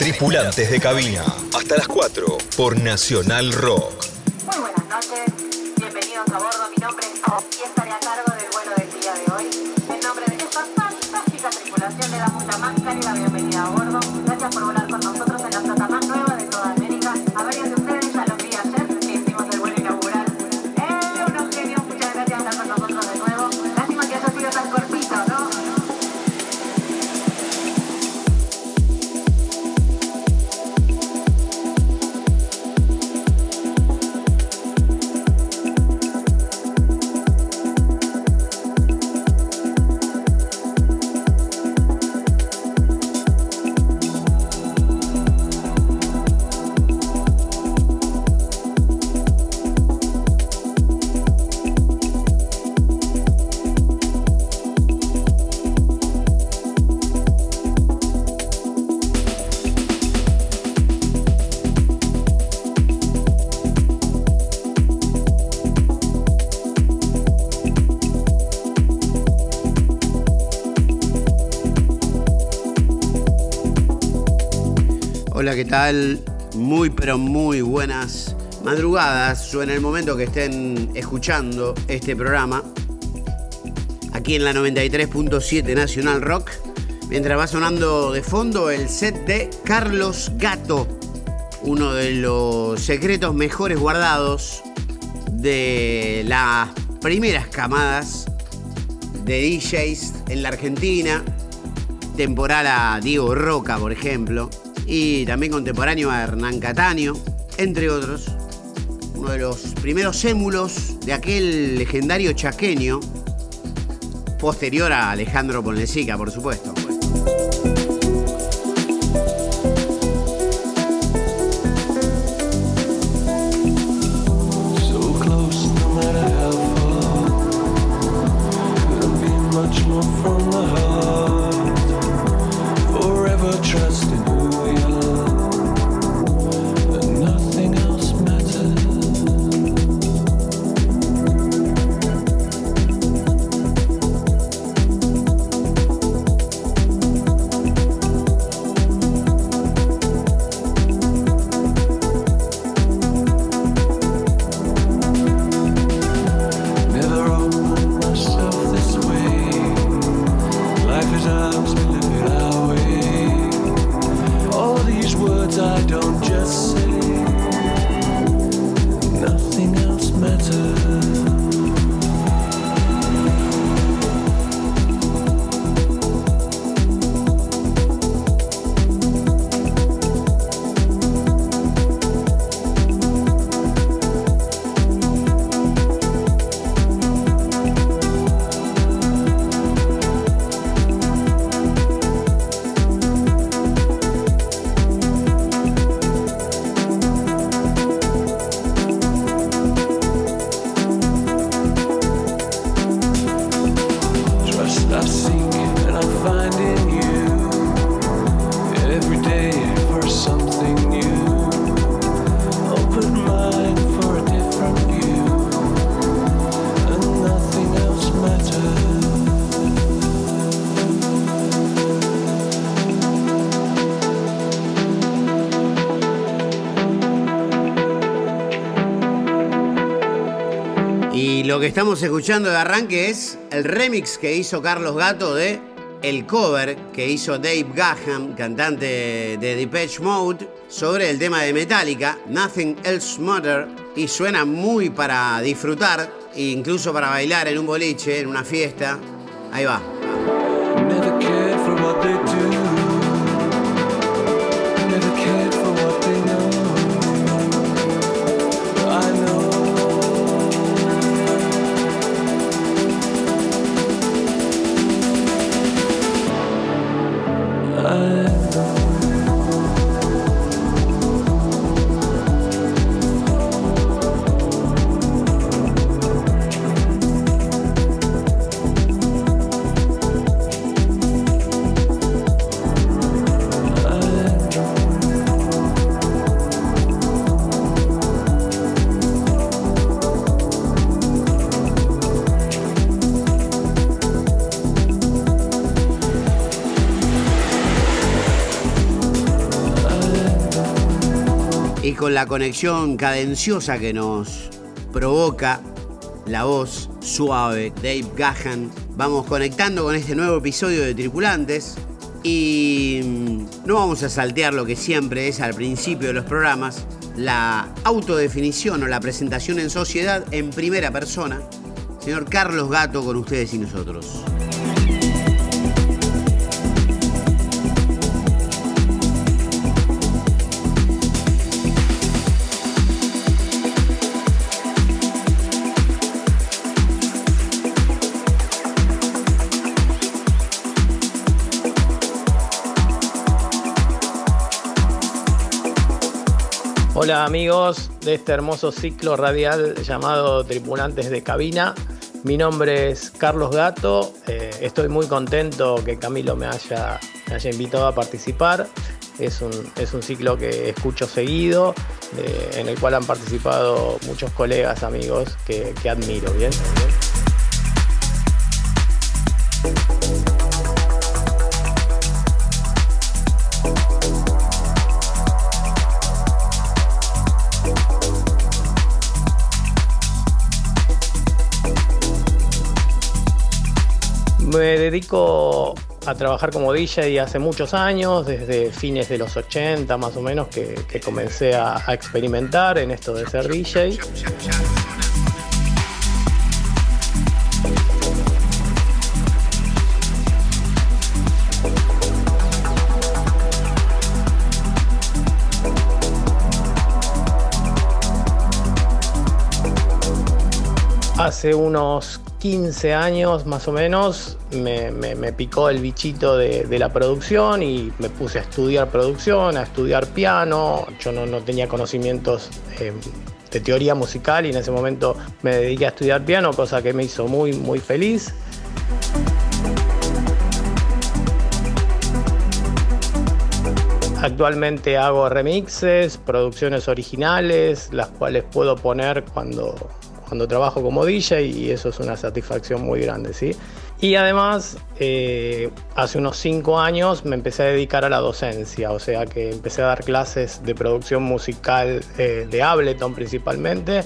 Tripulantes de cabina. Hasta las 4 por Nacional Rock. Muy buenas noches, bienvenidos a bordo. Mi nombre es Pau y estaré a cargo del vuelo del día de hoy. En nombre de esta fantástica tripulación damos la más cálida bienvenida ¿qué tal? Muy pero muy buenas madrugadas o en el momento que estén escuchando este programa aquí en la 93.7 Nacional Rock mientras va sonando de fondo el set de Carlos Gato uno de los secretos mejores guardados de las primeras camadas de DJs en la Argentina temporal a Diego Roca, por ejemplo, y también contemporáneo a Hernán Cataño, entre otros. Uno de los primeros émulos de aquel legendario chaqueño, posterior a Alejandro Ponlecica, por supuesto. Lo que estamos escuchando de arranque es el remix que hizo Carlos Gato de el cover que hizo Dave Gahan, cantante de Depeche Mode, sobre el tema de Metallica, Nothing Else Matter, y suena muy para disfrutar, e incluso para bailar en un boliche, en una fiesta. Ahí va. La conexión cadenciosa que nos provoca la voz suave Dave Gahan, vamos conectando con este nuevo episodio de Tripulantes y mm, no vamos a saltear lo que siempre es al principio de los programas, la autodefinición o la presentación en sociedad en primera persona. Señor Carlos Gato con ustedes y nosotros. Hola amigos de este hermoso ciclo radial llamado Tripulantes de Cabina. Mi nombre es Carlos Gato. Eh, estoy muy contento que Camilo me haya, invitado a participar. Es un, es un ciclo que escucho seguido, eh, en el cual han participado muchos colegas, amigos que, admiro. ¿Bien? A trabajar como DJ hace muchos años, desde fines de los 80 más o menos, que, que comencé a, a, experimentar en esto de ser DJ. Hace unos 15 años más o menos me, picó el bichito de, la producción y me puse a estudiar producción, a estudiar piano. Yo no, no tenía conocimientos eh, de teoría musical y en ese momento me dediqué a estudiar piano, cosa que me hizo muy, muy feliz. Actualmente hago remixes, producciones originales, las cuales puedo poner cuando, cuando trabajo como DJ y eso es una satisfacción muy grande, ¿sí? Y además, eh, hace unos cinco años me empecé a dedicar a la docencia, o sea que empecé a dar clases de producción musical eh, de Ableton principalmente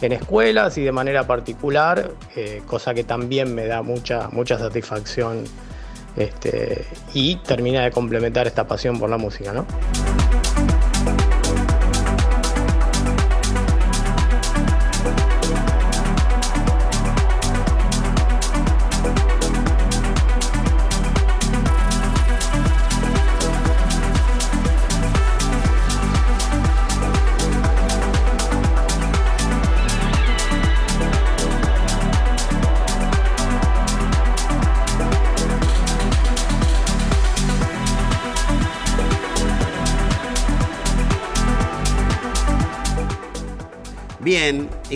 en escuelas y de manera particular, eh, cosa que también me da mucha, mucha satisfacción este, y termina de complementar esta pasión por la música, ¿no?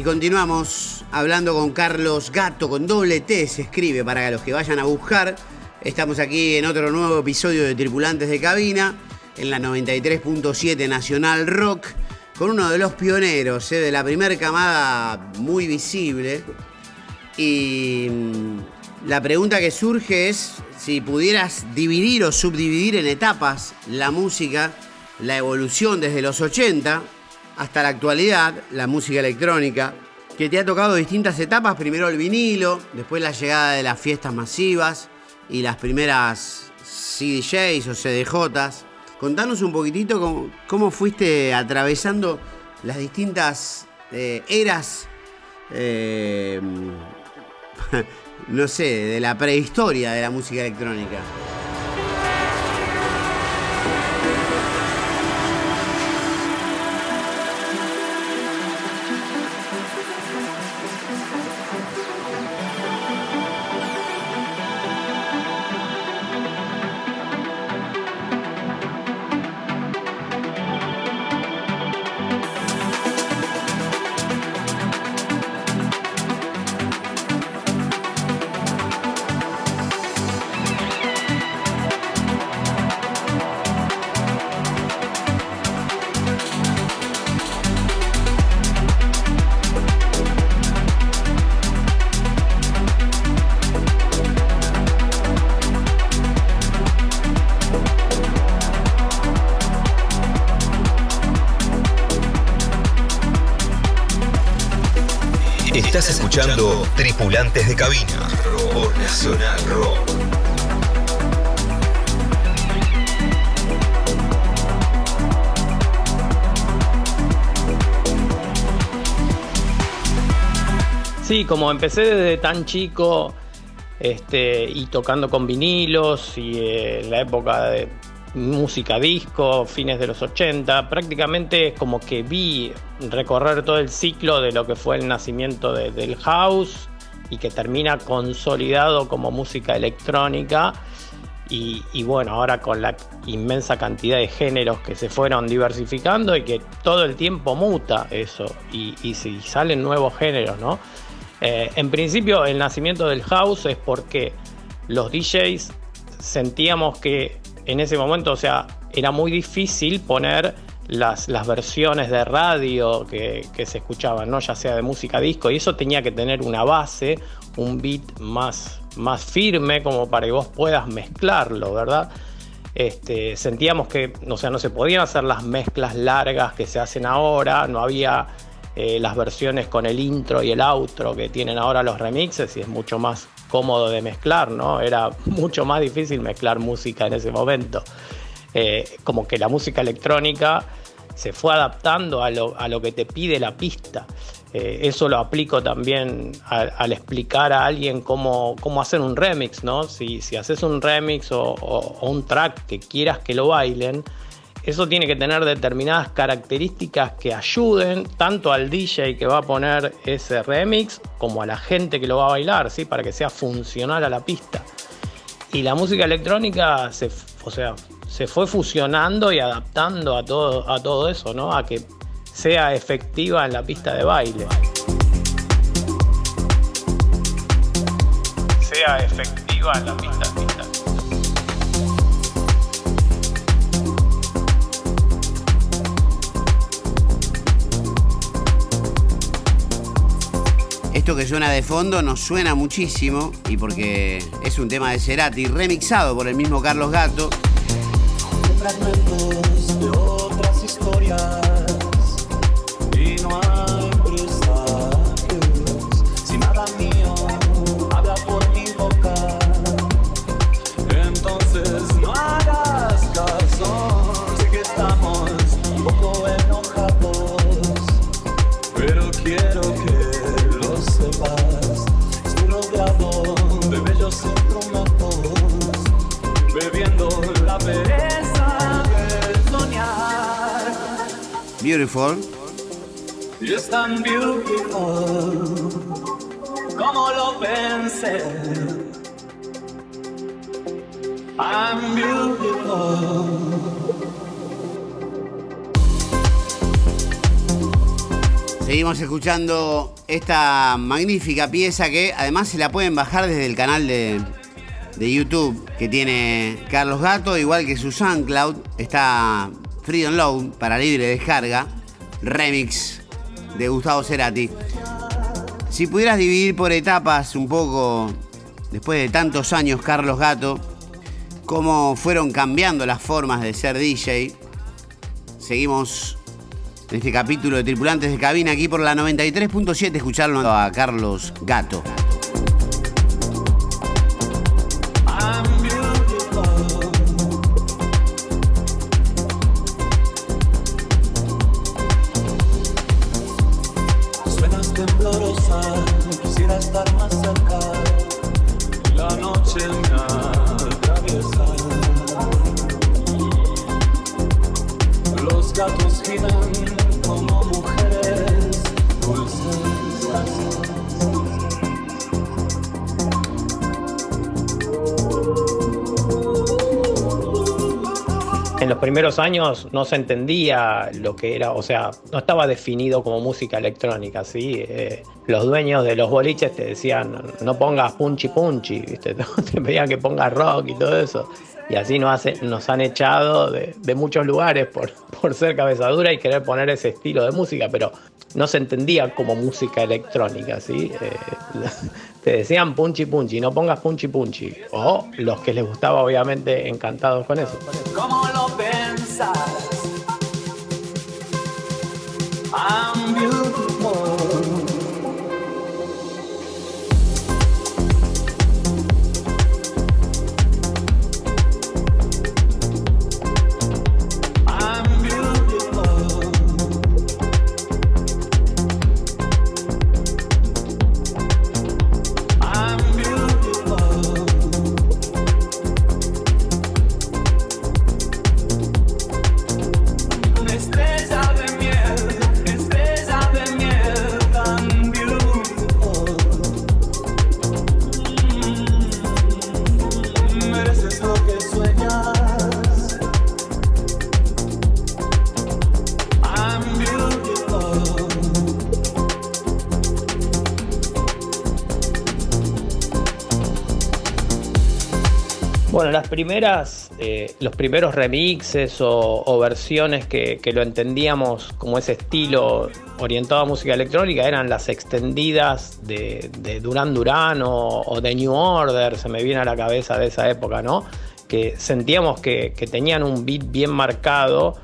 Y continuamos hablando con Carlos Gato, con doble T se escribe para los que vayan a buscar. Estamos aquí en otro nuevo episodio de Tripulantes de Cabina, en la 93.7 Nacional Rock, con uno de los pioneros, ¿eh? de la primera camada muy visible. Y mm, la pregunta que surge es si pudieras dividir o subdividir en etapas la música, la evolución desde los 80 hasta la actualidad, la música electrónica, que te ha tocado distintas etapas, primero el vinilo, después la llegada de las fiestas masivas y las primeras CDJs o CDJs. Contanos un poquitito cómo, fuiste atravesando las distintas eh, eras, eh, no sé, de la prehistoria de la música electrónica. Tripulantes de Cabina por Nacional Rock. Sí, como empecé desde tan chico este, y tocando con vinilos y en la época de música disco, fines de los 80, prácticamente es como que vi recorrer todo el ciclo de lo que fue el nacimiento de- del house y que termina consolidado como música electrónica. Y, y bueno, ahora con la inmensa cantidad de géneros que se fueron diversificando y que todo el tiempo muta eso y, y si salen nuevos géneros, ¿no? Eh, en principio, el nacimiento del house es porque los DJs sentíamos que en ese momento, o sea, era muy difícil poner las, las versiones de radio que, que se escuchaban, ¿no? ya sea de música disco, y eso tenía que tener una base, un beat más, más firme como para que vos puedas mezclarlo, ¿verdad? Este, sentíamos que sea, no se podían hacer las mezclas largas que se hacen ahora, no había eh, las versiones con el intro y el outro que tienen ahora los remixes y es mucho más cómodo de mezclar, ¿no? Era mucho más difícil mezclar música en ese momento. Eh, como que la música electrónica se fue adaptando a lo, a lo que te pide la pista. Eh, eso lo aplico también al explicar a alguien cómo, cómo hacer un remix, ¿no? Si, si haces un remix o, o- un track que quieras que lo bailen, eso tiene que tener determinadas características que ayuden tanto al DJ que va a poner ese remix como a la gente que lo va a bailar, ¿sí? Para que sea funcional a la pista. Y la música electrónica se, o sea, se fue fusionando y adaptando a todo, a todo eso, ¿no? A que sea efectiva en la pista de baile. Sea efectiva en la pista pista. Esto que suena de fondo nos suena muchísimo y porque es un tema de Cerati remixado por el mismo Carlos Gato. Fragmentos de otras historias Beautiful. Y es tan beautiful como lo pensé. I'm beautiful. Seguimos escuchando esta magnífica pieza que además se la pueden bajar desde el canal de, de YouTube que tiene Carlos Gato, igual que su SoundCloud. Está Free Download para libre descarga. Remix de Gustavo Cerati. Si pudieras dividir por etapas un poco, después de tantos años, Carlos Gato, cómo fueron cambiando las formas de ser DJ. Seguimos en este capítulo de Tripulantes de Cabina aquí por la 93.7 escucharlo a Carlos Gato. Años no se entendía lo que era, o sea, no estaba definido como música electrónica, ¿sí? Eh, los dueños de los boliches te decían, no pongas punchi punchi, ¿viste? te pedían que pongas rock y todo eso. Y así nos, han echado de, muchos lugares por, ser cabezadura y querer poner ese estilo de música, pero no se entendía como música electrónica, ¿sí? Eh, te decían punchi punchi, no pongas punchi punchi. O los que les gustaba, obviamente, encantados con eso. ¿Cómo lo pensas? I'm beautiful. Eh, los primeros remixes o, versiones que, lo entendíamos como ese estilo orientado a música electrónica eran las extendidas de, de Duran Duran o, o, de New Order, se me viene a la cabeza de esa época, ¿no? Que sentíamos que, que tenían un beat bien marcado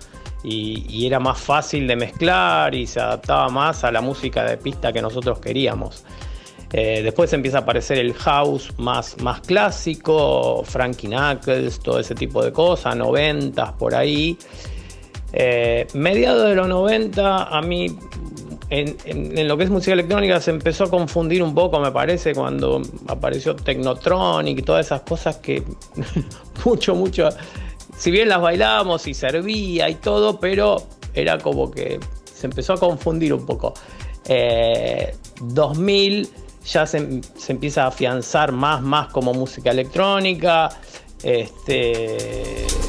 y, era más fácil de mezclar y se adaptaba más a la música de pista que nosotros queríamos. Eh, después empieza a aparecer el house más, más clásico, Frankie Knuckles, todo ese tipo de cosas, 90 por ahí. Eh, mediados de los 90, a mí, en, lo que es música electrónica, se empezó a confundir un poco, me parece, cuando apareció Technotronic y todas esas cosas que mucho, mucho. Si bien las bailábamos y servía y todo, pero era como que se empezó a confundir un poco. Eh, 2000 ya se, se, empieza a afianzar más, más como música electrónica. Este.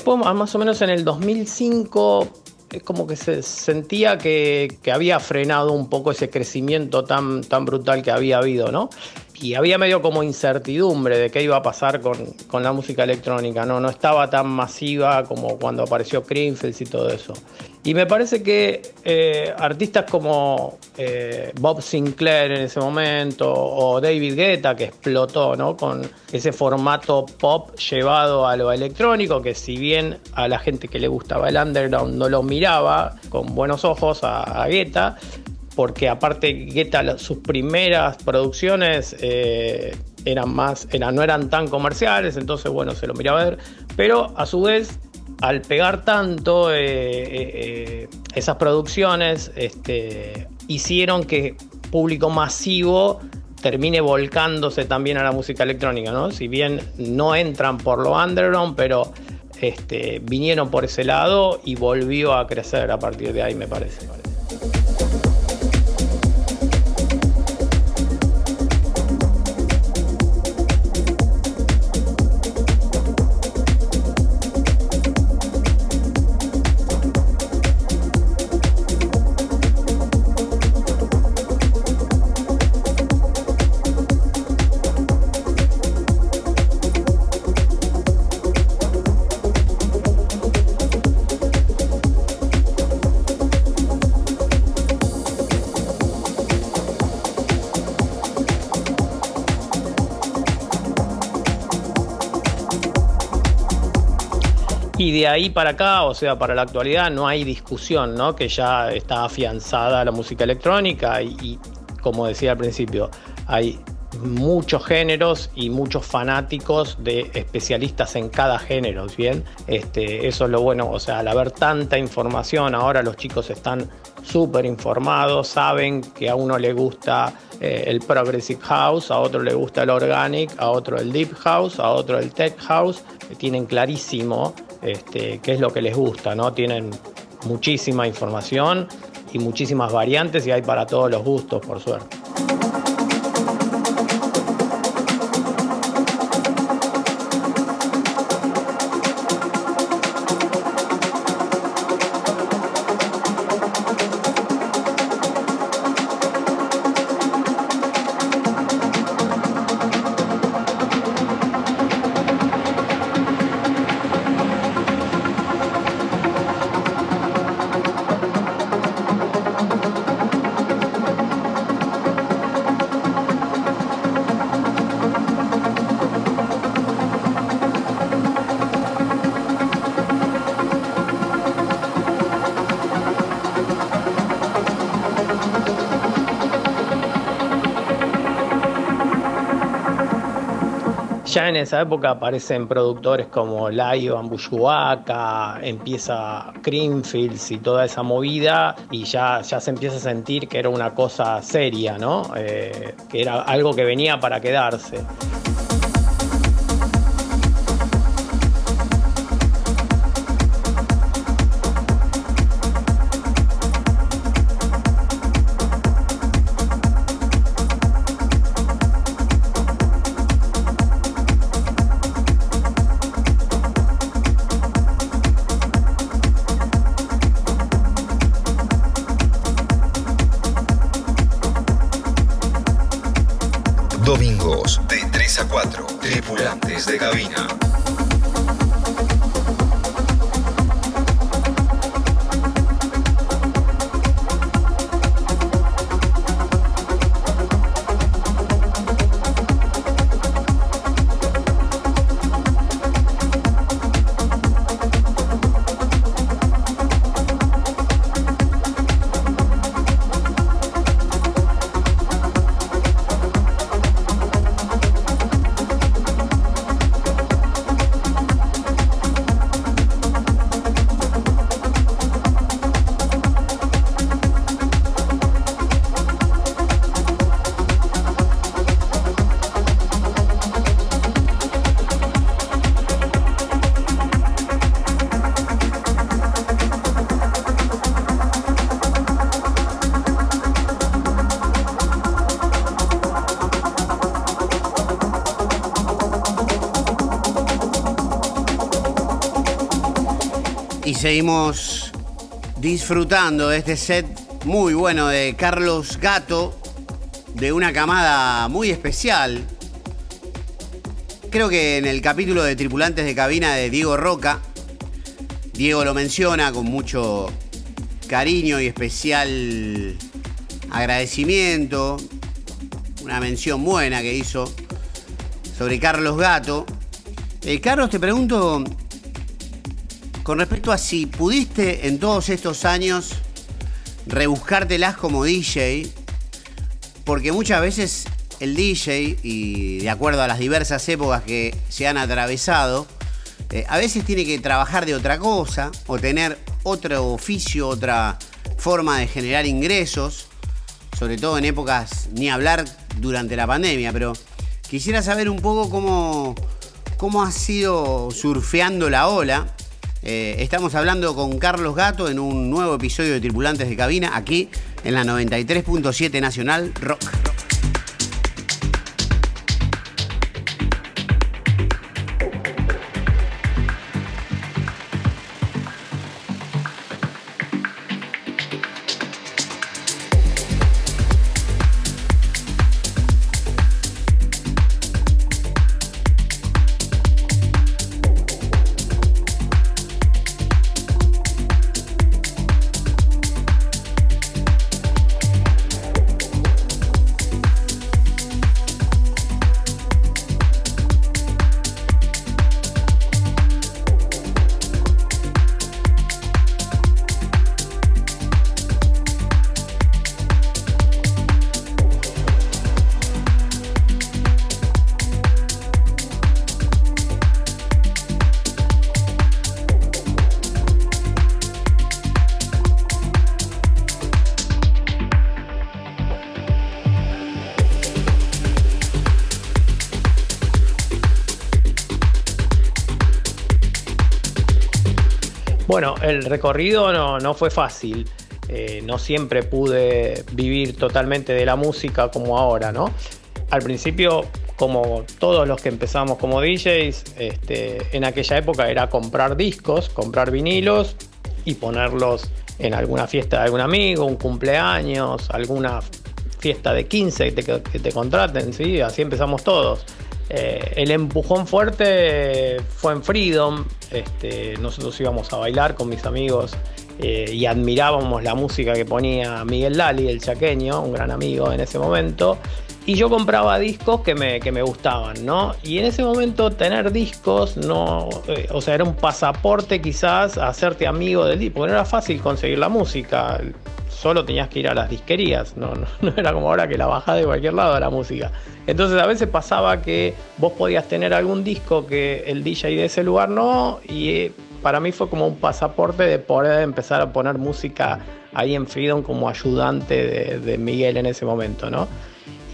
Después, más o menos en el 2005, es como que se sentía que, había frenado un poco ese crecimiento tan, tan brutal que había habido, ¿no? Y había medio como incertidumbre de qué iba a pasar con, con la música electrónica, ¿no? No estaba tan masiva como cuando apareció Creamfields y todo eso. Y me parece que eh, artistas como eh, Bob Sinclair en ese momento o David Guetta que explotó ¿no? con ese formato pop llevado a lo electrónico, que si bien a la gente que le gustaba el underground no lo miraba con buenos ojos a, Guetta, porque aparte Guetta sus primeras producciones eh, eran más, eran, no eran tan comerciales, entonces bueno, se lo miraba a ver, pero a su vez al pegar tanto, eh, eh, esas producciones este, hicieron que público masivo termine volcándose también a la música electrónica, ¿no? Si bien no entran por lo underground, pero este, vinieron por ese lado y volvió a crecer a partir de ahí, me parece. Ahí para acá, o sea, para la actualidad, no hay discusión, ¿no? Que ya está afianzada la música electrónica y, como decía al principio, hay muchos géneros y muchos fanáticos de especialistas en cada género, ¿bien? Este, eso es lo bueno, o sea, al haber tanta información, ahora los chicos están súper informados, saben que a uno le gusta eh, el progressive house, a otro le gusta el organic, a otro el deep house, a otro el tech house, tienen clarísimo este, qué es lo que les gusta, ¿no? Tienen muchísima información y muchísimas variantes y hay para todos los gustos, por suerte. Esa época aparecen productores como Laio Ambushuaca, empieza Creamfields y toda esa movida y ya, ya se empieza a sentir que era una cosa seria, ¿no? Eh, que era algo que venía para quedarse. Seguimos disfrutando de este set muy bueno de Carlos Gato, de una camada muy especial. Creo que en el capítulo de Tripulantes de Cabina de Diego Roca, Diego lo menciona con mucho cariño y especial agradecimiento. Una mención buena que hizo sobre Carlos Gato. Eh, Carlos, te pregunto, con respecto a si pudiste en todos estos años rebuscártelas como DJ, porque muchas veces el DJ, y de acuerdo a las diversas épocas que se han atravesado, eh, a veces tiene que trabajar de otra cosa o tener otro oficio, otra forma de generar ingresos, sobre todo en épocas, ni hablar durante la pandemia, pero quisiera saber un poco cómo, cómo has sido surfeando la ola. Eh, estamos hablando con Carlos Gato en un nuevo episodio de Tripulantes de Cabina, aquí en la 93.7 Nacional Rock. Bueno, el recorrido no, no fue fácil. Eh, no siempre pude vivir totalmente de la música como ahora, ¿no? Al principio, como todos los que empezamos como DJs, este, en aquella época era comprar discos, comprar vinilos y ponerlos en alguna fiesta de algún amigo, un cumpleaños, alguna fiesta de 15 que te, que te contraten, ¿sí? Así empezamos todos. Eh, el empujón fuerte fue en Freedom. Este, nosotros íbamos a bailar con mis amigos eh, y admirábamos la música que ponía Miguel Lali, el chaqueño, un gran amigo en ese momento. Y yo compraba discos que me, que me gustaban, ¿no? Y en ese momento tener discos, no, eh, o sea, era un pasaporte quizás a hacerte amigo del disco, porque no era fácil conseguir la música solo tenías que ir a las disquerías, no, no, no, era como ahora que la bajás de cualquier lado a la música. Entonces a veces pasaba que vos podías tener algún disco que el DJ de ese lugar no, y para mí fue como un pasaporte de poder empezar a poner música ahí en Freedom como ayudante de, de Miguel en ese momento, ¿no?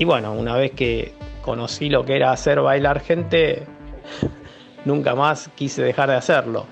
Y bueno, una vez que conocí lo que era hacer bailar gente, nunca más quise dejar de hacerlo.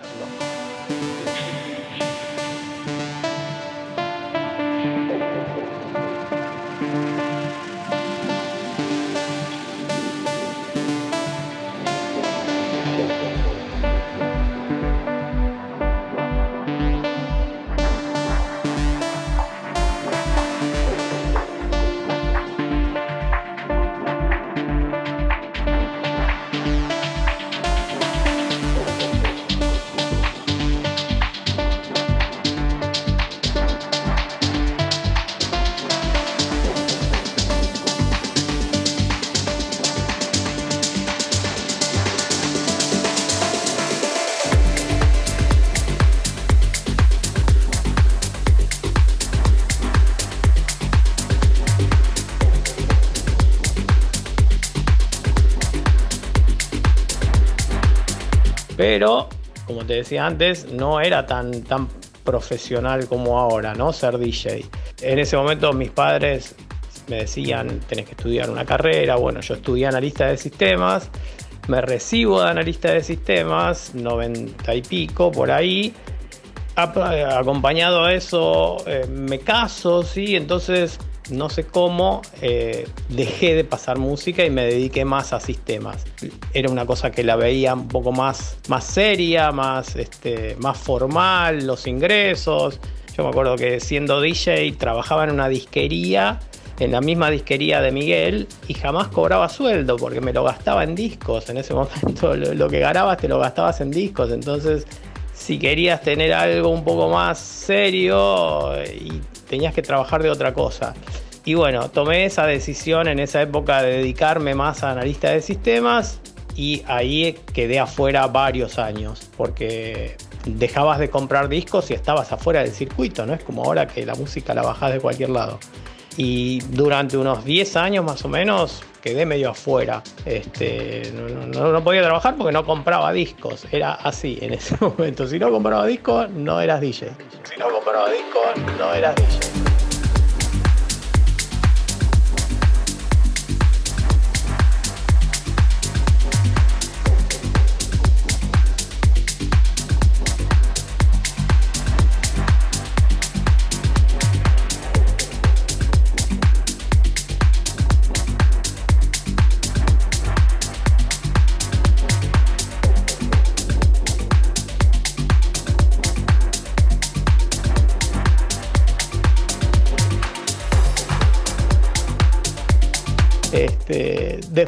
Pero, como te decía antes, no era tan, tan profesional como ahora, ¿no? Ser DJ. En ese momento mis padres me decían, tenés que estudiar una carrera. Bueno, yo estudié analista de sistemas, me recibo de analista de sistemas, 90 y pico por ahí. Acompañado a eso, eh, me caso, ¿sí? Entonces no sé cómo, eh, dejé de pasar música y me dediqué más a sistemas. Era una cosa que la veía un poco más, más seria, más, este, más formal, los ingresos. Yo me acuerdo que siendo DJ trabajaba en una disquería, en la misma disquería de Miguel, y jamás cobraba sueldo porque me lo gastaba en discos. En ese momento lo, lo que ganabas te lo gastabas en discos. Entonces, si querías tener algo un poco más serio y tenías que trabajar de otra cosa. Y bueno, tomé esa decisión en esa época de dedicarme más a analista de sistemas y ahí quedé afuera varios años porque dejabas de comprar discos y estabas afuera del circuito, no es como ahora que la música la bajás de cualquier lado. Y durante unos 10 años más o menos quedé medio afuera. Este, no, no, podía trabajar porque no compraba discos. Era así en ese momento. Si no compraba discos, no eras DJ. Si no compraba discos, no eras DJ.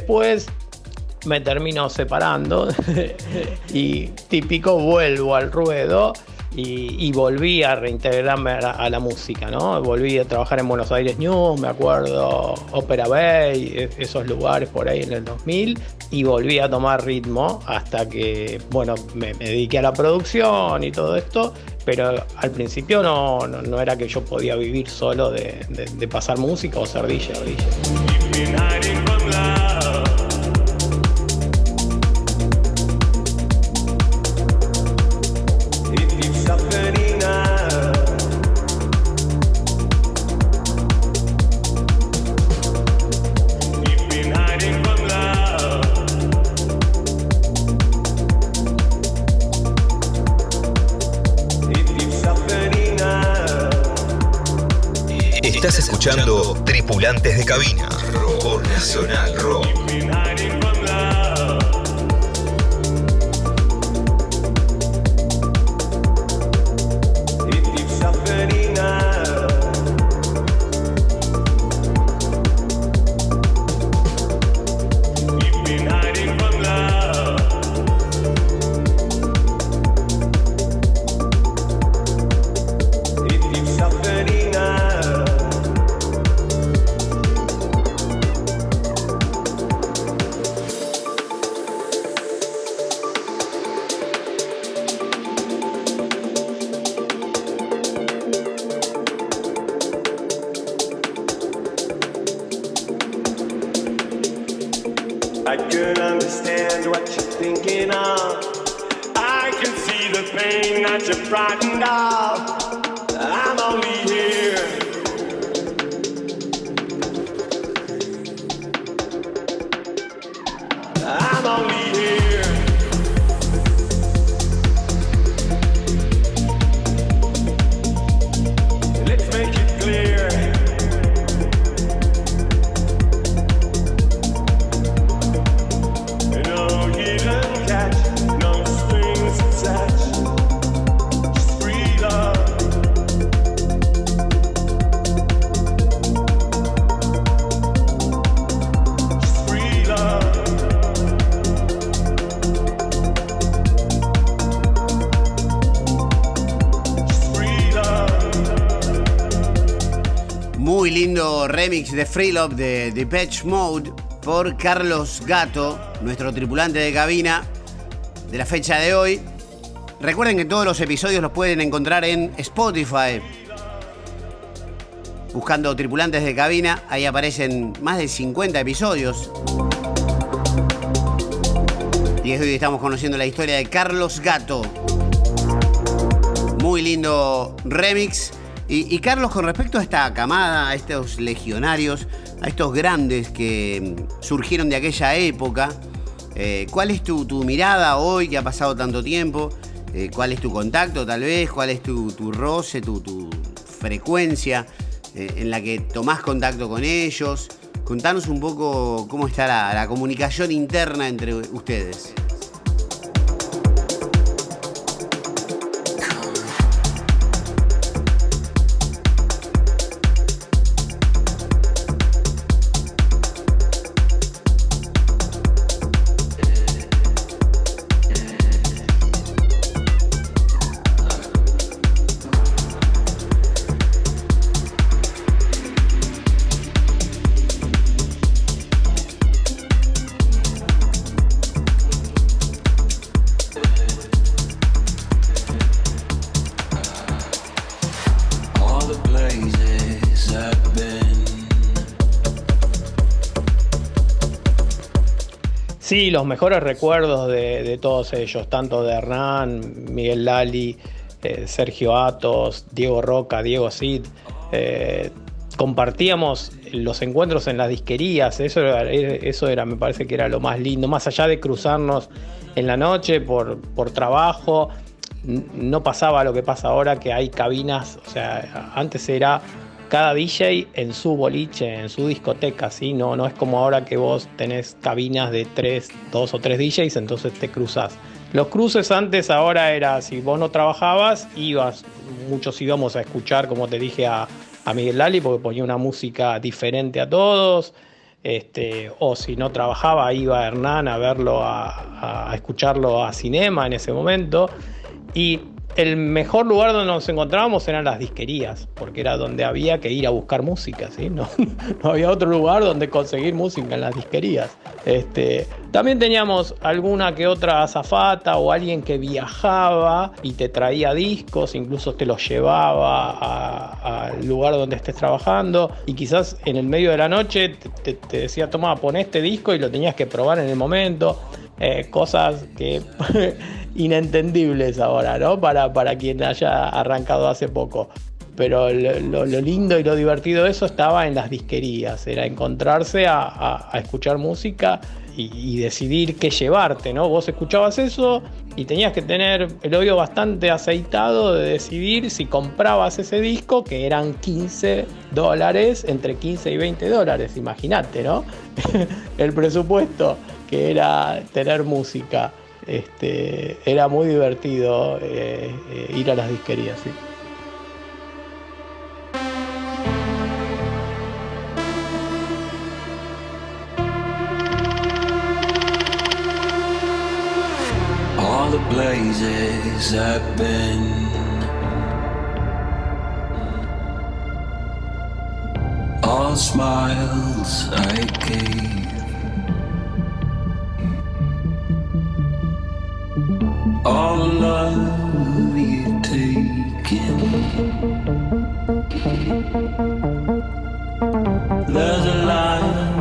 Después me termino separando y típico vuelvo al ruedo y, volví a reintegrarme a la, música, ¿no? Volví a trabajar en Buenos Aires News, me acuerdo, Opera Bay, e, esos lugares por ahí en el 2000 y volví a tomar ritmo hasta que, bueno, me, dediqué a la producción y todo esto, pero al principio no, era que yo podía vivir solo de, pasar música o ser DJ. Estás Cabina por Nacional Rock. De Free Love de Patch Mode por Carlos Gato, nuestro tripulante de cabina de la fecha de hoy. Recuerden que todos los episodios los pueden encontrar en Spotify. Buscando tripulantes de cabina, ahí aparecen más de 50 episodios. Y hoy estamos conociendo la historia de Carlos Gato. Muy lindo remix. Y, Carlos, con respecto a esta camada, a estos legionarios, a estos grandes que mm, surgieron de aquella época, eh, ¿cuál es tu, mirada hoy que ha pasado tanto tiempo? Eh, ¿Cuál es tu contacto tal vez? ¿Cuál es tu, roce, tu, frecuencia eh, en la que tomás contacto con ellos? Contanos un poco cómo está la comunicación interna entre ustedes. Sí, los mejores recuerdos de, todos ellos, tanto de Hernán, Miguel Lali, eh, Sergio Atos, Diego Roca, Diego Cid. eh, compartíamos los encuentros en las disquerías, eso era, eso era, me parece que era lo más lindo, más allá de cruzarnos en la noche por, por trabajo, no pasaba lo que pasa ahora, que hay cabinas, o sea, antes era cada DJ en su boliche, en su discoteca, ¿sí? No, no es como ahora que vos tenés cabinas de tres, dos o tres DJs, entonces te cruzas. Los cruces antes ahora era, si vos no trabajabas, ibas, muchos íbamos a escuchar, como te dije, a, a Miguel Lali, porque ponía una música diferente a todos. Este, o si no trabajaba, iba Hernán a verlo, a, a- a escucharlo a cinema en ese momento. Y el mejor lugar donde nos encontrábamos eran las disquerías, porque era donde había que ir a buscar música, ¿sí? No, había otro lugar donde conseguir música en las disquerías. Este, también teníamos alguna que otra azafata o alguien que viajaba y te traía discos, incluso te los llevaba al lugar donde estés trabajando y quizás en el medio de la noche te decía, toma, pon este disco y lo tenías que probar en el momento. Eh, cosas que inentendibles ahora, ¿no? Para, para quien haya arrancado hace poco. Pero lo, lindo y lo divertido de eso estaba en las disquerías, era encontrarse a, a- a escuchar música y, y decidir qué llevarte, ¿no? Vos escuchabas eso y tenías que tener el oído bastante aceitado de decidir si comprabas ese disco, que eran 15 dólares, entre 15 y 20 dólares, imagínate, ¿no? el presupuesto que era tener música. Este, era muy divertido eh, eh, ir a las disquerías, sí. All the places I've been. All smiles I gave. There's a line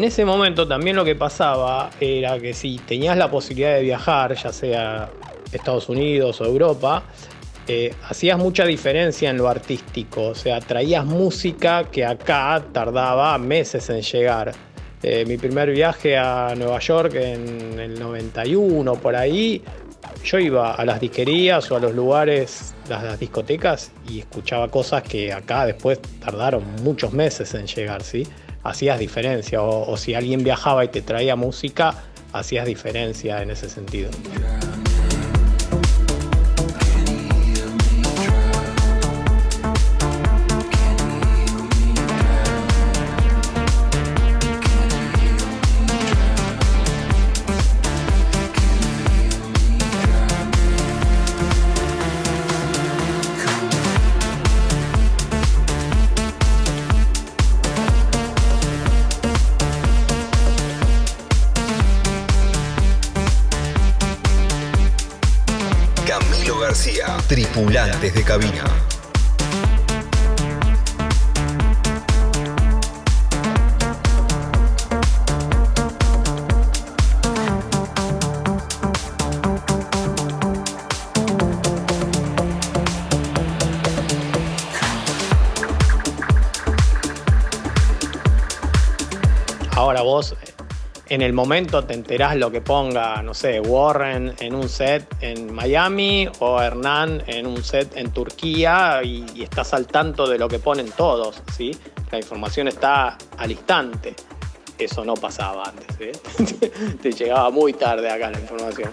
en ese momento también lo que pasaba era que si tenías la posibilidad de viajar, ya sea Estados Unidos o Europa, eh, hacías mucha diferencia en lo artístico, o sea, traías música que acá tardaba meses en llegar. Eh, mi primer viaje a Nueva York en el 91, por ahí, yo iba a las disquerías o a los lugares, las, las discotecas, y escuchaba cosas que acá después tardaron muchos meses en llegar, ¿sí? Hacías diferencia, o, si alguien viajaba y te traía música, hacías diferencia en ese sentido. Tripulantes de cabina. En el momento te enterás lo que ponga, no sé, Warren en un set en Miami o Hernán en un set en Turquía y, estás al tanto de lo que ponen todos, ¿sí? La información está al instante. Eso no pasaba antes, ¿eh? te llegaba muy tarde acá la información.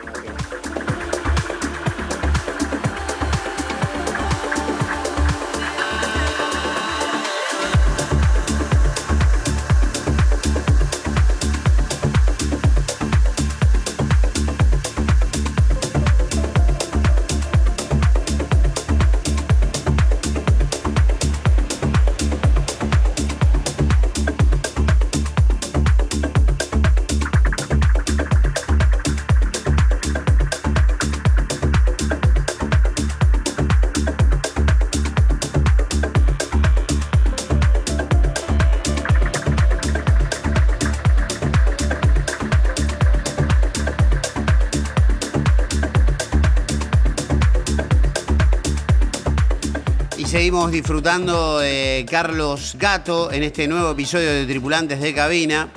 Disfrutando de Carlos Gato en este nuevo episodio de Tripulantes de Cabina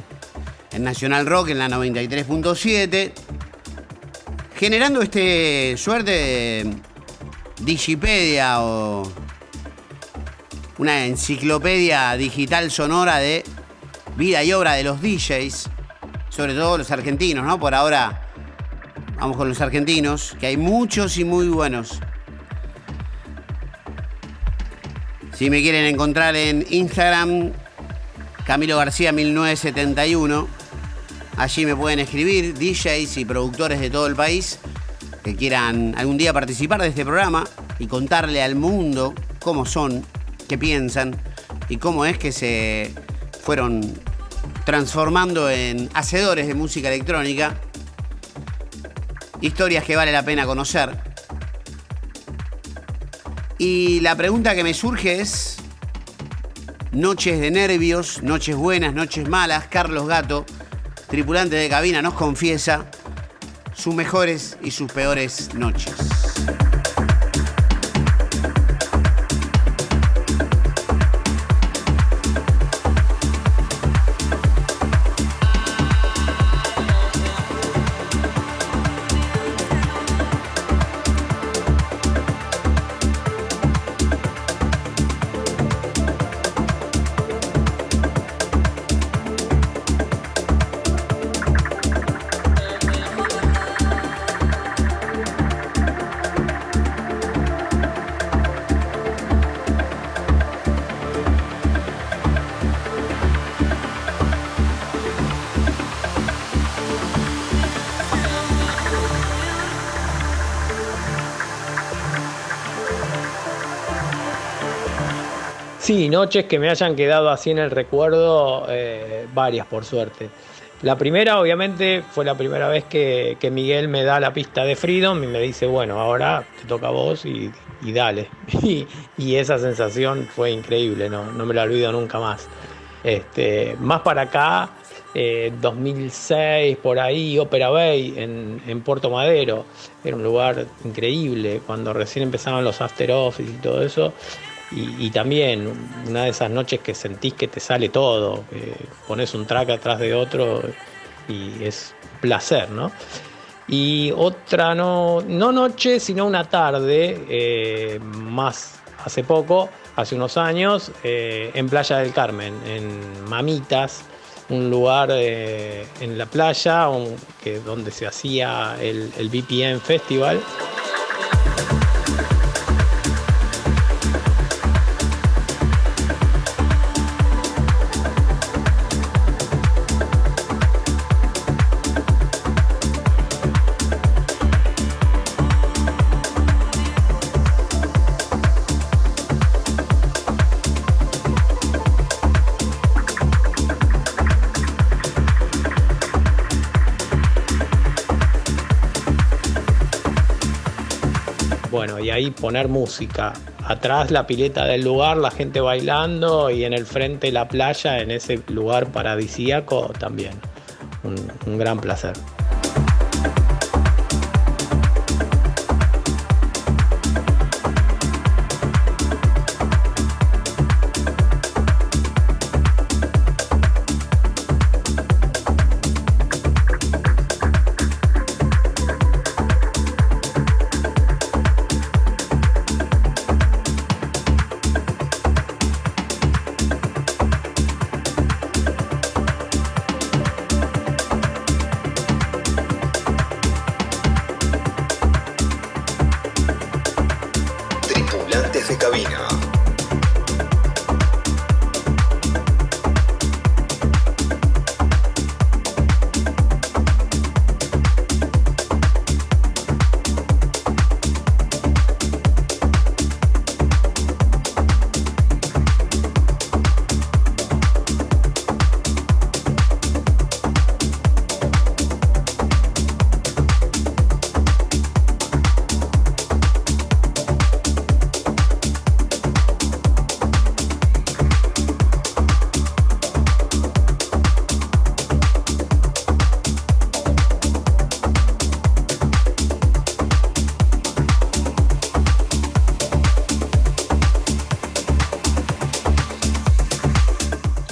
en Nacional Rock en la 93.7, generando este suerte de Digipedia o una enciclopedia digital sonora de vida y obra de los DJs, sobre todo los argentinos, ¿no? Por ahora vamos con los argentinos, que hay muchos y muy buenos. Si me quieren encontrar en Instagram, Camilo García 1971. Allí me pueden escribir DJs y productores de todo el país que quieran algún día participar de este programa y contarle al mundo cómo son, qué piensan y cómo es que se fueron transformando en hacedores de música electrónica. Historias que vale la pena conocer. Y la pregunta que me surge es, noches de nervios, noches buenas, noches malas, Carlos Gato, tripulante de cabina, nos confiesa sus mejores y sus peores noches. Sí, noches que me hayan quedado así en el recuerdo, eh, varias por suerte. La primera, obviamente, fue la primera vez que, Miguel me da la pista de Freedom y me dice, bueno, ahora te toca a vos y, dale. Y, esa sensación fue increíble, no, no me la olvido nunca más. Este, más para acá, eh, 2006, por ahí, Opera Bay en, en, Puerto Madero. Era un lugar increíble cuando recién empezaban los after office y todo eso. Y, también una de esas noches que sentís que te sale todo, que pones un track atrás de otro y es placer, ¿no? Y otra no, no noche, sino una tarde, eh, más hace poco, hace unos años, eh, en Playa del Carmen, en Mamitas, un lugar eh, en la playa que, donde se hacía el, el BPM Festival. Ahí poner música. Atrás la pileta del lugar, la gente bailando y en el frente la playa, en ese lugar paradisíaco también. Un, un gran placer.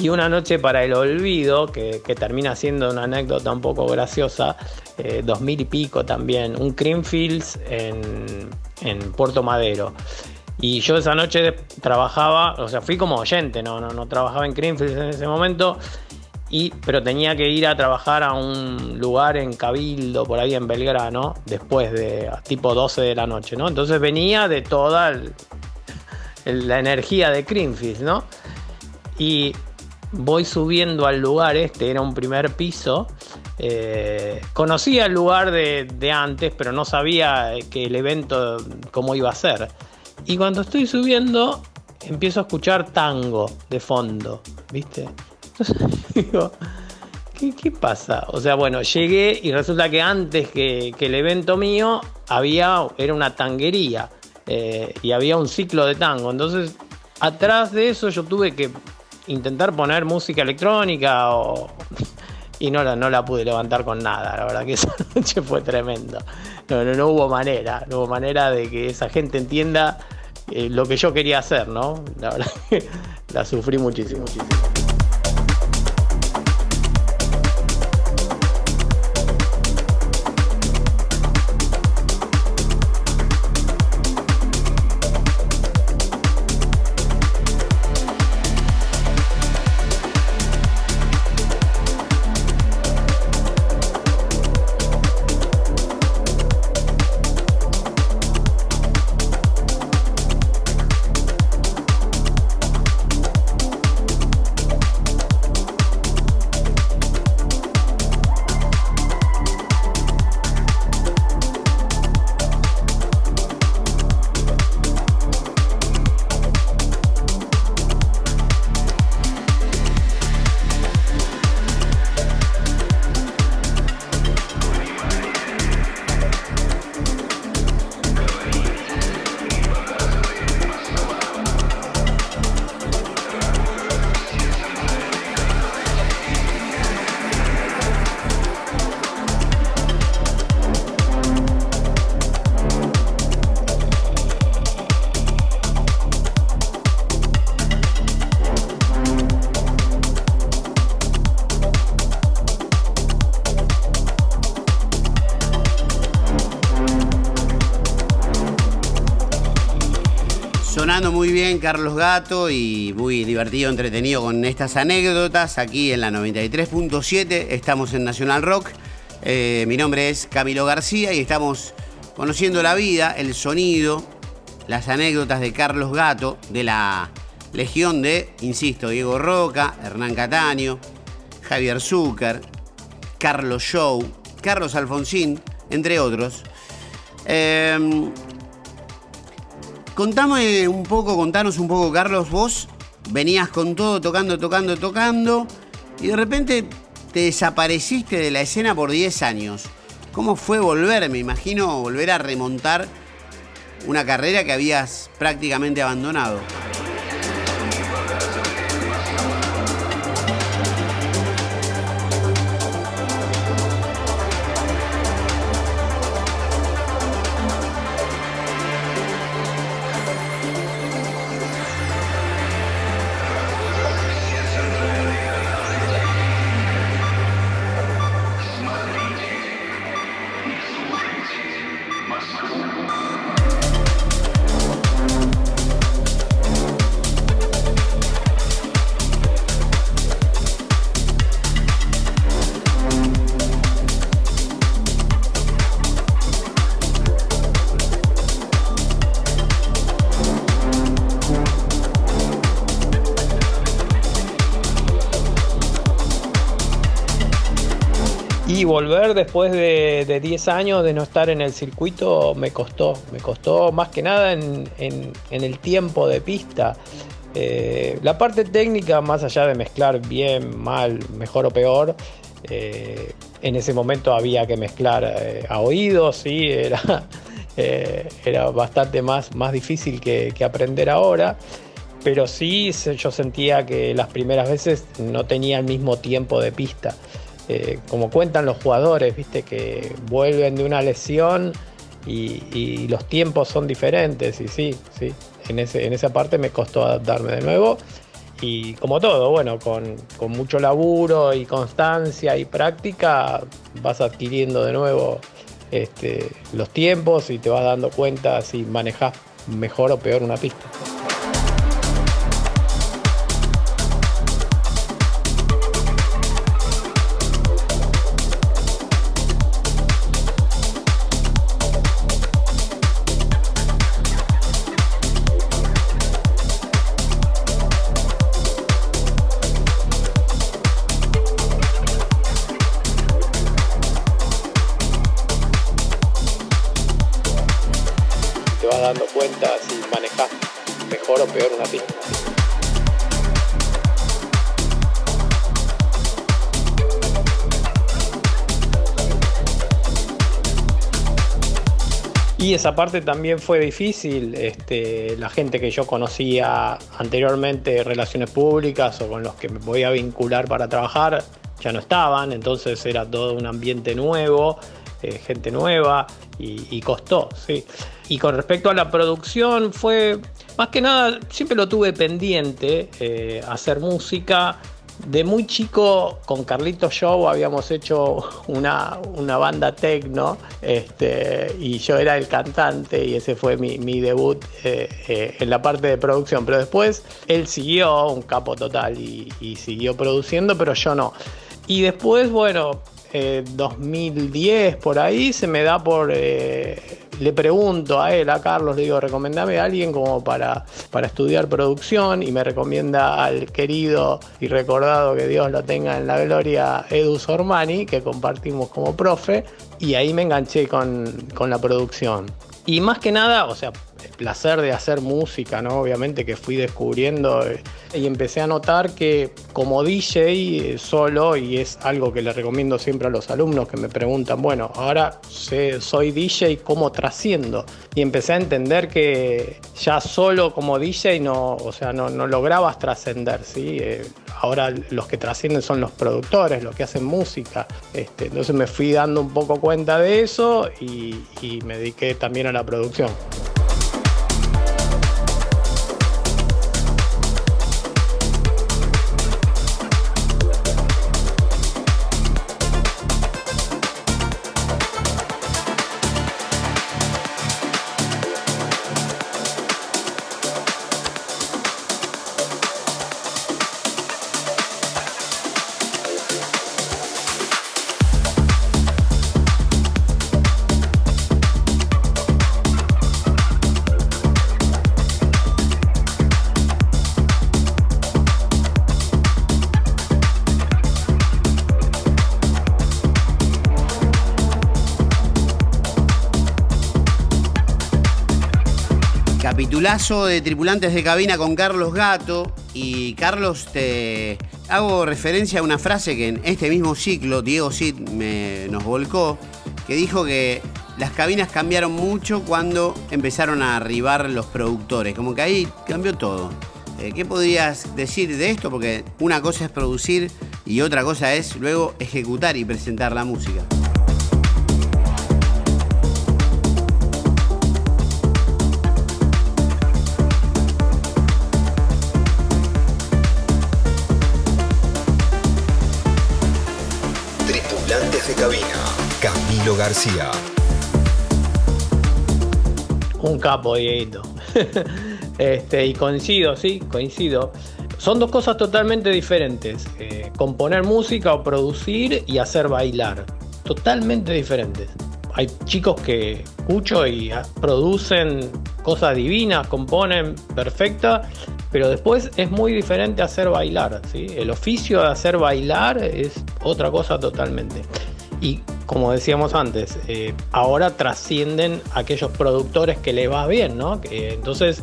Una noche para el olvido, que, termina siendo una anécdota un poco graciosa, eh, 2000 y pico también, un Creamfields en, en Puerto Madero. Y yo esa noche trabajaba, o sea, fui como oyente, no, no, no trabajaba en Creamfields en ese momento, y, pero tenía que ir a trabajar a un lugar en Cabildo, por ahí en Belgrano, después de tipo 12 de la noche, ¿no? Entonces venía de toda la energía de Creamfields, ¿no? Y voy subiendo al lugar este, era un primer piso. Eh, conocía el lugar de, de, antes, pero no sabía que el evento cómo iba a ser. Y cuando estoy subiendo, empiezo a escuchar tango de fondo, ¿viste? Entonces digo, ¿qué, ¿qué, pasa? O sea, bueno, llegué y resulta que antes que, que el evento mío había, era una tanguería eh, y había un ciclo de tango. Entonces, atrás de eso yo tuve que intentar poner música electrónica o... y no no la pude levantar con nada. La verdad que esa noche fue tremendo. No, no, no hubo manera, no hubo manera de que esa gente entienda eh, lo que yo quería hacer, ¿no? La verdad que la sufrí muchísimo, muchísimo. Muy bien Carlos Gato y muy divertido, entretenido con estas anécdotas aquí en la 93.7. Estamos en Nacional Rock. Eh, mi nombre es Camilo García y estamos conociendo la vida, el sonido, las anécdotas de Carlos Gato, de la legión de, insisto, Diego Roca, Hernán Cataño, Javier Zucker, Carlos Show, Carlos Alfonsín, entre otros. Eh, contame un poco, contanos un poco, Carlos, vos venías con todo, tocando, tocando, tocando, y de repente te desapareciste de la escena por 10 años. ¿Cómo fue volver? Me imagino volver a remontar una carrera que habías prácticamente abandonado. Volver después de, de 10 años de no estar en el circuito me costó, me costó más que nada en, el tiempo de pista. Eh, la parte técnica, más allá de mezclar bien, mal, mejor o peor, eh, en ese momento había que mezclar eh, a oídos, sí, era, bastante más, más difícil que, aprender ahora. Pero sí yo sentía que las primeras veces no tenía el mismo tiempo de pista. Eh, como cuentan los jugadores, viste, que vuelven de una lesión y, los tiempos son diferentes. Y sí, sí, en, ese, en esa parte me costó adaptarme de nuevo. Y como todo, bueno, con, con mucho laburo y constancia y práctica vas adquiriendo de nuevo este, los tiempos y te vas dando cuenta si manejas mejor o peor una pista. Esa parte también fue difícil. Este, la gente que yo conocía anteriormente, relaciones públicas o con los que me voy a vincular para trabajar, ya no estaban. Entonces era todo un ambiente nuevo, eh, gente nueva y, y costó, sí. Y con respecto a la producción, fue más que nada, siempre lo tuve pendiente, eh, hacer música. De muy chico, con Carlito Show habíamos hecho una, una banda techno este, y yo era el cantante y ese fue mi, mi debut eh, eh, en la parte de producción. Pero después él siguió, un capo total, y siguió produciendo, pero yo no. Y después, bueno, eh, 2010 por ahí se me da por... eh, le pregunto a él, a Carlos, le digo, recomendame a alguien como para, para estudiar producción y me recomienda al querido y recordado que Dios lo tenga en la gloria Edu Sormani, que compartimos como profe, y ahí me enganché con, con la producción. Y más que nada, o sea, el placer de hacer música, ¿no? Obviamente que fui descubriendo eh, y empecé a notar que como DJ eh, solo, y es algo que le recomiendo siempre a los alumnos que me preguntan, bueno, ahora soy DJ, ¿cómo trasciendo? Y empecé a entender que ya solo como DJ no, o sea, no, lograbas trascender, ¿sí? Eh, ahora los que trascienden son los productores, los que hacen música. Este, entonces me fui dando un poco cuenta de eso y me dediqué también a la producción. Capitulazo de tripulantes de cabina con Carlos Gato. Y Carlos, te hago referencia a una frase que en este mismo ciclo Diego Cid me, nos volcó, que dijo que las cabinas cambiaron mucho cuando empezaron a arribar los productores. Como que ahí cambió todo. Eh, ¿Qué podrías decir de esto? Porque una cosa es producir y otra cosa es luego ejecutar y presentar la música. García. Un capo, Dieguito. este, y coincido, sí, coincido. Son dos cosas totalmente diferentes. eh, componer música o producir y hacer bailar. Totalmente diferentes. Hay chicos que escucho y producen cosas divinas, componen perfecta, pero después es muy diferente hacer bailar. ¿sí? El oficio de hacer bailar es otra cosa totalmente. Y como decíamos antes, eh, ahora trascienden aquellos productores que le va bien, ¿no? Que, entonces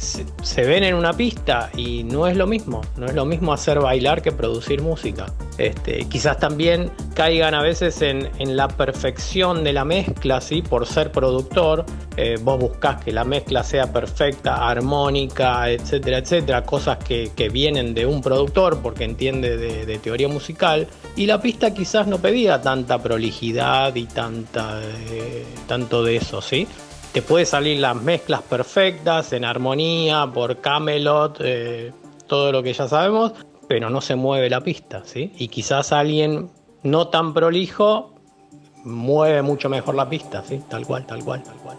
se, ven en una pista y no es lo mismo, no es lo mismo hacer bailar que producir música. Este, quizás también caigan a veces en, en la perfección de la mezcla, ¿sí? por ser productor, eh, vos buscás que la mezcla sea perfecta, armónica, etcétera, etcétera, cosas que, que vienen de un productor porque entiende de, de teoría musical, y la pista quizás no pedía tanta prolijidad y tanta, eh, tanto de eso, ¿sí? Te puede salir las mezclas perfectas en armonía por Camelot, eh, todo lo que ya sabemos, pero no se mueve la pista, ¿sí? Y quizás alguien no tan prolijo mueve mucho mejor la pista, ¿sí? Tal cual, tal cual, tal cual.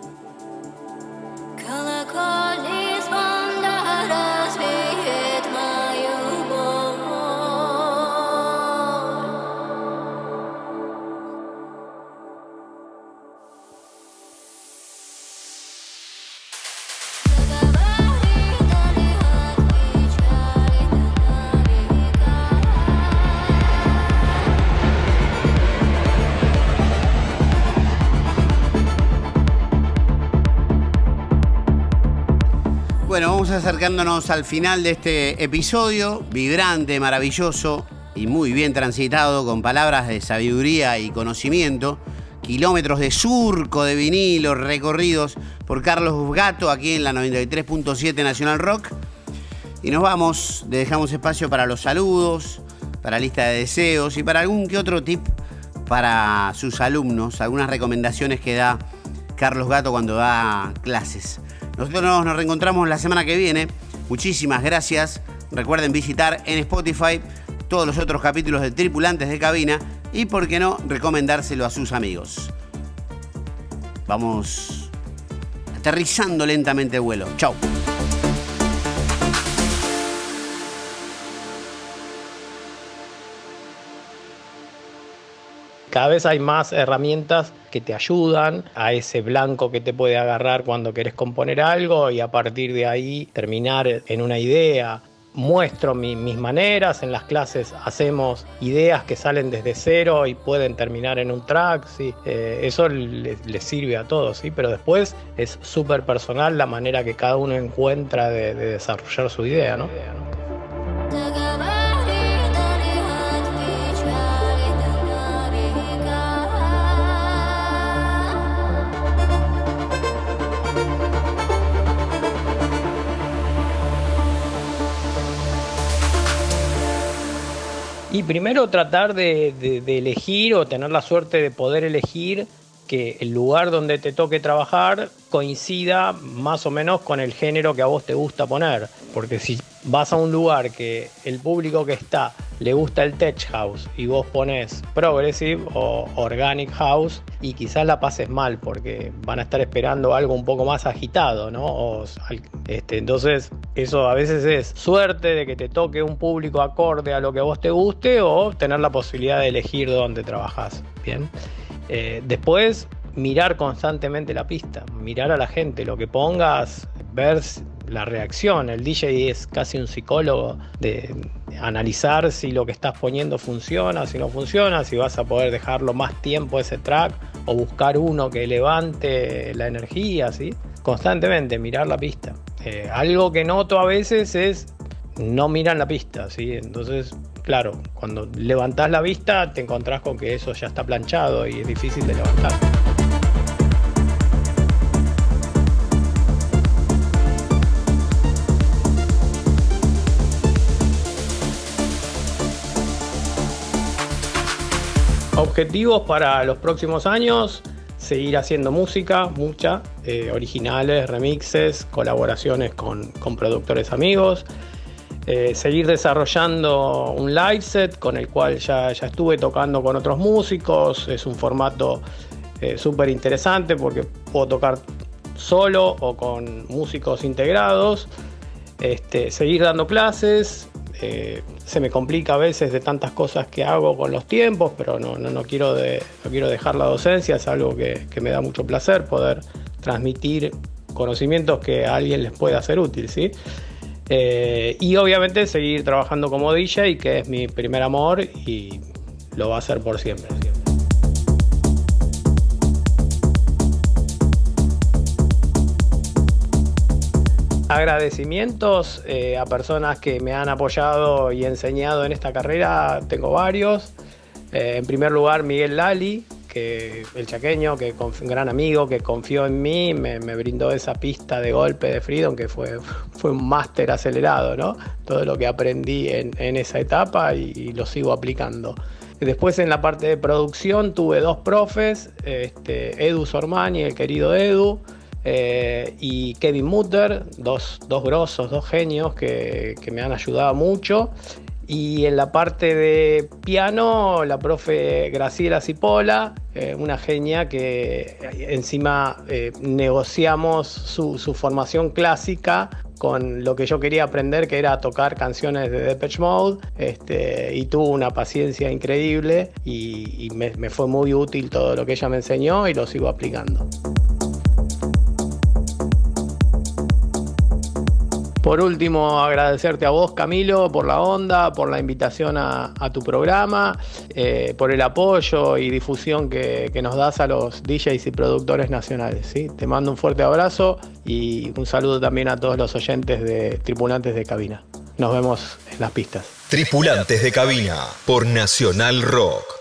Acercándonos al final de este episodio, vibrante, maravilloso y muy bien transitado con palabras de sabiduría y conocimiento. Kilómetros de surco de vinilo recorridos por Carlos Gato aquí en la 93.7 Nacional Rock. Y nos vamos, le dejamos espacio para los saludos, para lista de deseos y para algún que otro tip para sus alumnos, algunas recomendaciones que da Carlos Gato cuando da clases. Nosotros nos, reencontramos la semana que viene. Muchísimas gracias. Recuerden visitar en Spotify todos los otros capítulos de Tripulantes de Cabina y, por qué no, recomendárselo a sus amigos. Vamos aterrizando lentamente el vuelo. Chao. Cada vez hay más herramientas que te ayudan a ese blanco que te puede agarrar cuando querés componer algo y a partir de ahí terminar en una idea. Muestro mi- mis maneras, en las clases hacemos ideas que salen desde cero y pueden terminar en un track, ¿sí? Eh, eso le, le sirve a todos, ¿sí? pero después es súper personal la manera que cada uno encuentra de, de desarrollar su idea. ¿no? Y primero tratar de, de- de elegir o tener la suerte de poder elegir que el lugar donde te toque trabajar coincida más o menos con el género que a vos te gusta poner. Porque si vas a un lugar que el público que está le gusta el tech house y vos pones progressive o organic house y quizás la pases mal porque van a estar esperando algo un poco más agitado, ¿no? Este, entonces eso a veces es suerte de que te toque un público acorde a lo que vos te guste o tener la posibilidad de elegir dónde trabajás. Bien. Eh, después, mirar constantemente la pista, mirar a la gente, lo que pongas, ver la reacción. El DJ es casi un psicólogo de analizar si lo que estás poniendo funciona, si no funciona, si vas a poder dejarlo más tiempo ese track o buscar uno que levante la energía, ¿sí? Constantemente mirar la pista Eh, algo que noto a veces es no miran la pista, ¿sí? Entonces, claro, cuando levantás la vista te encontrás con que eso ya está planchado y es difícil de levantar. Objetivos para los próximos años, seguir haciendo música, mucha, eh, originales, remixes, colaboraciones con, con productores amigos, eh, seguir desarrollando un live set con el cual ya, ya estuve tocando con otros músicos, es un formato eh, súper interesante porque puedo tocar solo o con músicos integrados, este, seguir dando clases, eh, se me complica a veces de tantas cosas que hago con los tiempos, pero no, no, no quiero, de- no quiero dejar la docencia, es algo que, que me da mucho placer poder transmitir conocimientos que a alguien les pueda ser útil, ¿sí? Eh, y obviamente seguir trabajando como DJ, que es mi primer amor y lo va a hacer por siempre. Agradecimientos eh, a personas que me han apoyado y enseñado en esta carrera, tengo varios. Eh, en primer lugar, Miguel Lali, que, el chaqueño, que un gran amigo que confió en mí, me, brindó esa pista de golpe de Freedom, que fue, fue un máster acelerado, ¿no? Todo lo que aprendí en, esa etapa y, y lo sigo aplicando. Después en la parte de producción tuve dos profes, este, Edu Sormani, el querido Edu, eh, y Kevin Mutter, dos, dos grosos, dos genios que, que me han ayudado mucho. Y en la parte de piano, la profe Graciela Cipolla, eh, una genia que eh, encima eh, negociamos su, su formación clásica con lo que yo quería aprender, que era tocar canciones de Depeche Mode, este, y tuvo una paciencia increíble y, y me, me fue muy útil todo lo que ella me enseñó y lo sigo aplicando. Por último, agradecerte a vos, Camilo, por la onda, por la invitación a, tu programa, eh, por el apoyo y difusión que, que nos das a los DJs y productores nacionales. ¿sí? Te mando un fuerte abrazo y un saludo también a todos los oyentes de Tripulantes de Cabina. Nos vemos en las pistas. Tripulantes de cabina por Nacional Rock.